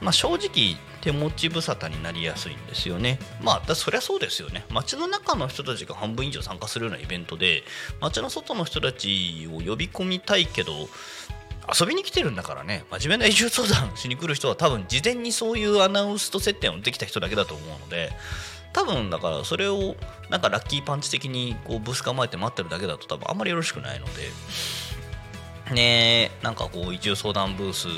まあ、正直手持ち無沙汰になりやすいんですよね。まあだそりゃそうですよね。街の中の人たちが半分以上参加するようなイベントで街の外の人たちを呼び込みたいけど遊びに来てるんだからね。真面目な移住相談しに来る人は多分事前にそういうアナウンスと接点をできた人だけだと思うので多分だからそれをなんかラッキーパンチ的にこうブス構えて待ってるだけだと多分あんまりよろしくないのでねなんかこう移住相談ブース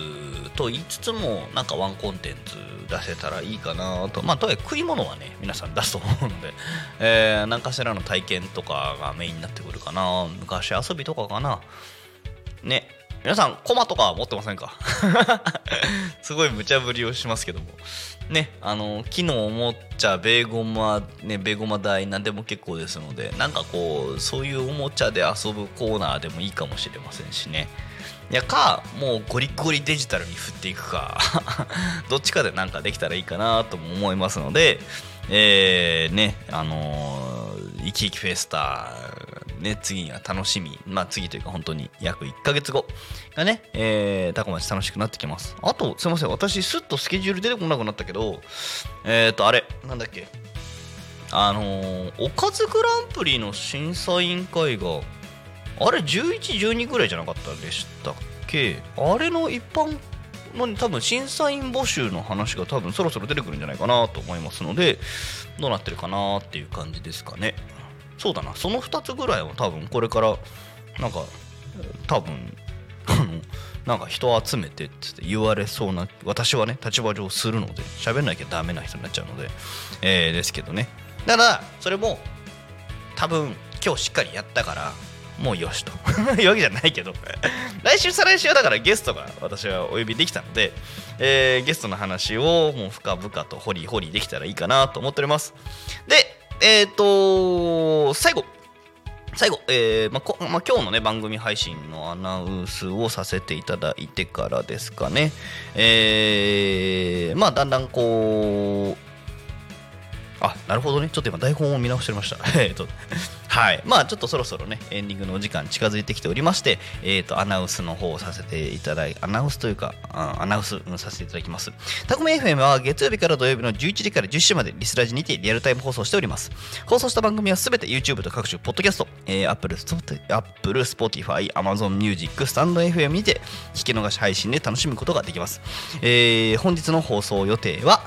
と言いつつもなんかワンコンテンツ出せたらいいかなと。まあとはいえ食い物はね皆さん出すと思うので、えー、何かしらの体験とかがメインになってくるかな。昔遊びとかかな。ね。皆さんコマとか持ってませんか？*laughs* すごい無茶ぶりをしますけども。ねあの木のおもちゃベーゴマねベーゴマ台何でも結構ですのでなんかこうそういうおもちゃで遊ぶコーナーでもいいかもしれませんしね。いやかもうゴリゴリデジタルに振っていくか。*laughs* どっちかでなんかできたらいいかなとも思いますのでえー、ねあのー、生き生きフェスタね、次が楽しみ、まあ、次というか本当に約1ヶ月後がね、えー、タコ町楽しくなってきます。あと、すいません、私、すっとスケジュール出てこなくなったけど、えっ、ー、と、あれ、なんだっけ、あのー、おかずグランプリの審査委員会が、あれ、11、12ぐらいじゃなかったでしたっけあれの一般の多分審査員募集の話が多分そろそろ出てくるんじゃないかなと思いますのでどうなってるかなっていう感じですかね。そうだな。その2つぐらいは多分これからなんか多分 *laughs* なんか人を集めてって言われそうな私はね立場上するので喋んなきゃダメな人になっちゃうので、えー、ですけどね。ただそれも多分今日しっかりやったからもうよしと。*laughs* いうわけじゃないけど。*laughs* 来週再来週はだからゲストが私はお呼びできたので、えー、ゲストの話をもう深々と掘り掘りできたらいいかなと思っております。でえっ、ー、と最後。最後、えーまあまあ、今日のね番組配信のアナウンスをさせていただいてからですかね、えー、まあだんだんこうあなるほどね。ちょっと今台本を見直しておりました。*laughs* えっとはい。まあちょっとそろそろねエンディングのお時間近づいてきておりましてえっ、ー、とアナウンスの方をさせていただいアナウンスというかアナウンス、させていただきます。タコメ FM は月曜日から土曜日の11時から10時までリスラジにてリアルタイム放送しております。放送した番組はすべて YouTube と各種ポッドキャスト、えー、Apple、Apple、Spotify、Amazon Music、スタンド FM にて聞き逃し配信で楽しむことができます、えー、本日の放送予定は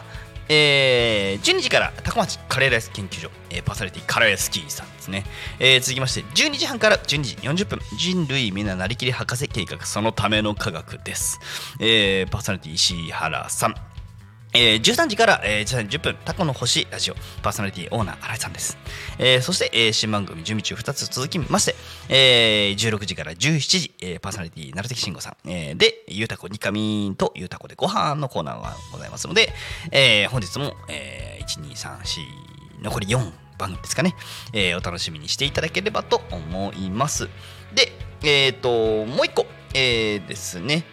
えー、12時から高松カレーライス研究所、えー、パーソナリティカレースキーさんですね、えー、続きまして12時半から12時40分人類みんななりきり博士計画そのための科学です、えー、パーソナリティ石原さん。えー、13時から、えー、13時10分、タコの星ラジオ、パーソナリティオーナー、新井さんです。えー、そして、えー、新番組、準備中2つ続きまして、えー、16時から17時、えー、パーソナリティ、鳴関慎吾さん、えー、で、ゆうたこにかみーんとゆうたこでご飯のコーナーがございますので、えー、本日も、えー、1、2、3、4、残り4番組ですかね、えー、お楽しみにしていただければと思います。で、えっ、ー、と、もう一個、えー、ですね、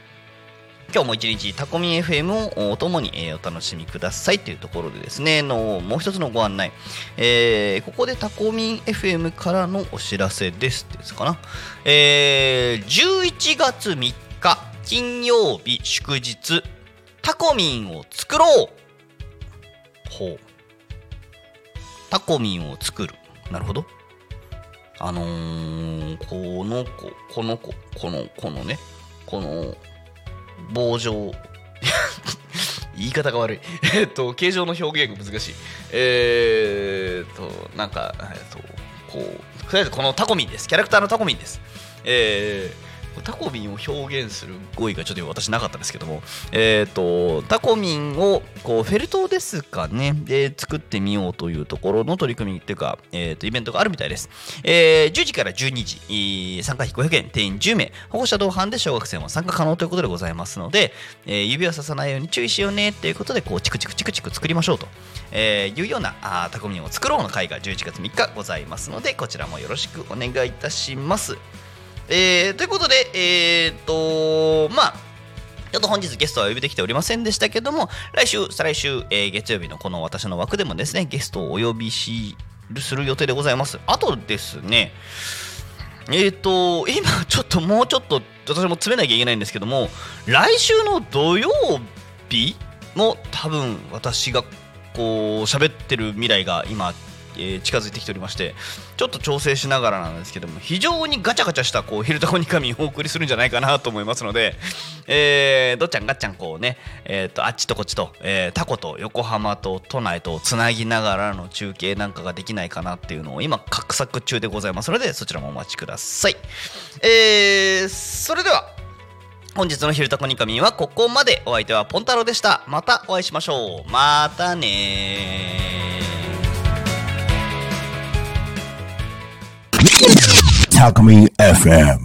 今日も一日タコミン FM をお供に、え、お楽しみください。というところでですねのもう一つのご案内、えー、ここでタコミン FM からのお知らせです。ですかな、えー、11月3日金曜日祝日タコミンを作ろう。ほう。タコミンを作る。なるほど。あのー、この子この子このこのねこの棒状。*laughs* 言い方が悪い。えっと形状の表現が難しい。えー、っとなんかえっとこうとりあえずこのタコミンです。キャラクターのタコミンです。えータコミンを表現する語彙がちょっと私なかったですけども、え、ー、と、タコミンをこうフェルトですかね、で作ってみようというところの取り組みっていうか、え、ー、と、イベントがあるみたいです。えー、10時から12時、参加費500円、定員10名、保護者同伴で小学生も参加可能ということでございますので、えー、指をささないように注意しようねっていうことで、こう、チクチクチクチク作りましょうと、え、いうようなあタコミンを作ろうの会が11月3日ございますので、こちらもよろしくお願いいたします。えー、ということで、えー、っと、まあ、ちょっと本日ゲストはお呼びできておりませんでしたけども、来週、再来週、えー、月曜日のこの私の枠でもですね、ゲストをお呼びしする予定でございます。あとですね、えっ、ー、と、今ちょっともうちょっと私も詰めなきゃいけないんですけども、来週の土曜日も多分私がこう喋ってる未来が今え近づいてきておりましてちょっと調整しながらなんですけども非常にガチャガチャしたこう「昼タコニカミン」をお送りするんじゃないかなと思いますので、えーどっちゃんガッチャンこうね、えー、とあっちとこっちと、えータコと横浜と都内とつなぎながらの中継なんかができないかなっていうのを今画策中でございますのでそちらもお待ちください。えーそれでは本日の「昼タコニカミン」はここまで。お相手はポンタロウでした。またお会いしましょう。またね Talk Me FM.